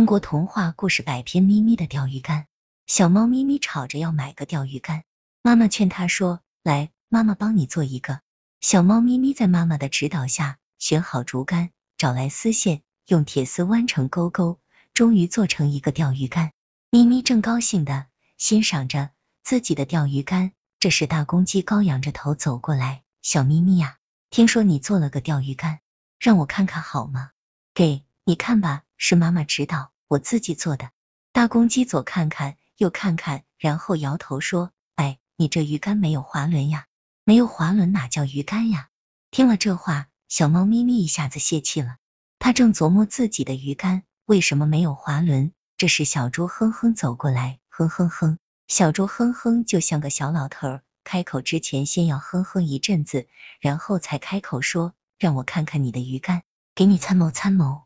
中国童话故事百篇，咪咪的钓鱼竿。小猫咪咪吵着要买个钓鱼竿，妈妈劝他说：“来，妈妈帮你做一个。”小猫咪咪在妈妈的指导下，选好竹竿，找来丝线，用铁丝弯成钩钩，终于做成一个钓鱼竿。咪咪正高兴的欣赏着自己的钓鱼竿，这时大公鸡高仰着头走过来：“小咪咪呀，听说你做了个钓鱼竿，让我看看好吗？”“给你看吧。”是妈妈指导，我自己做的。大公鸡左看看，右看看，然后摇头说：“哎，你这鱼竿没有滑轮呀，没有滑轮哪叫鱼竿呀？”听了这话，小猫咪咪一下子泄气了。它正琢磨自己的鱼竿为什么没有滑轮。这时，小猪哼哼走过来，哼哼哼。小猪哼哼就像个小老头，开口之前先要哼哼一阵子，然后才开口说：“让我看看你的鱼竿，给你参谋参谋。”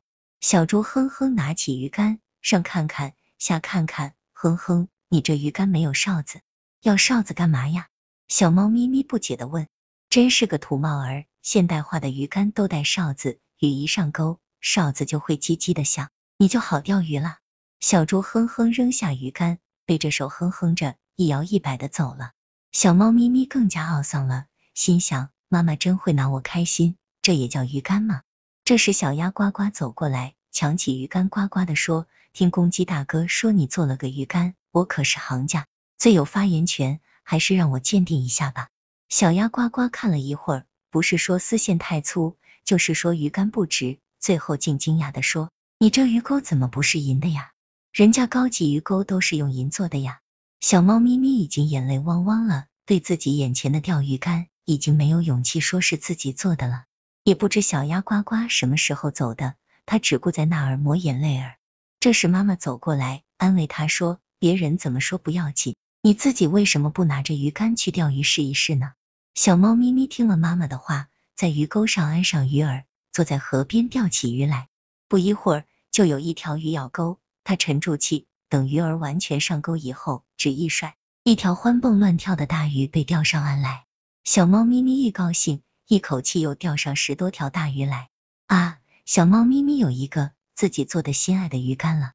小猪哼哼拿起鱼竿，上看看，下看看，哼哼，你这鱼竿没有哨子，要哨子干嘛呀？小猫咪咪不解的问。真是个土帽儿，现代化的鱼竿都带哨子，鱼一上钩，哨子就会叽叽的响，你就好钓鱼了。小猪哼哼扔下鱼竿，背着手哼哼着，一摇一摆的走了。小猫咪咪更加懊丧了，心想：妈妈真会拿我开心，这也叫鱼竿吗？这时，小鸭呱呱走过来，抢起鱼竿，呱呱的说：“听公鸡大哥说你做了个鱼竿，我可是行家，最有发言权，还是让我鉴定一下吧。”小鸭呱呱看了一会儿，不是说丝线太粗，就是说鱼竿不直，最后竟惊讶的说：“你这鱼钩怎么不是银的呀？人家高级鱼钩都是用银做的呀！”小猫咪咪已经眼泪汪汪了，对自己眼前的钓鱼竿已经没有勇气说是自己做的了。也不知小鸭呱呱什么时候走的，他只顾在那儿抹眼泪儿。这时妈妈走过来安慰他说：“别人怎么说不要紧，你自己为什么不拿着鱼竿去钓鱼试一试呢？”小猫咪咪听了妈妈的话，在鱼钩上安上鱼饵，坐在河边钓起鱼来。不一会儿，就有一条鱼咬钩，它沉住气，等鱼儿完全上钩以后，只一甩，一条欢蹦乱跳的大鱼被钓上岸来。小猫咪咪一高兴。一口气又钓上十多条大鱼来啊！小猫咪咪有一个自己做的心爱的鱼竿了。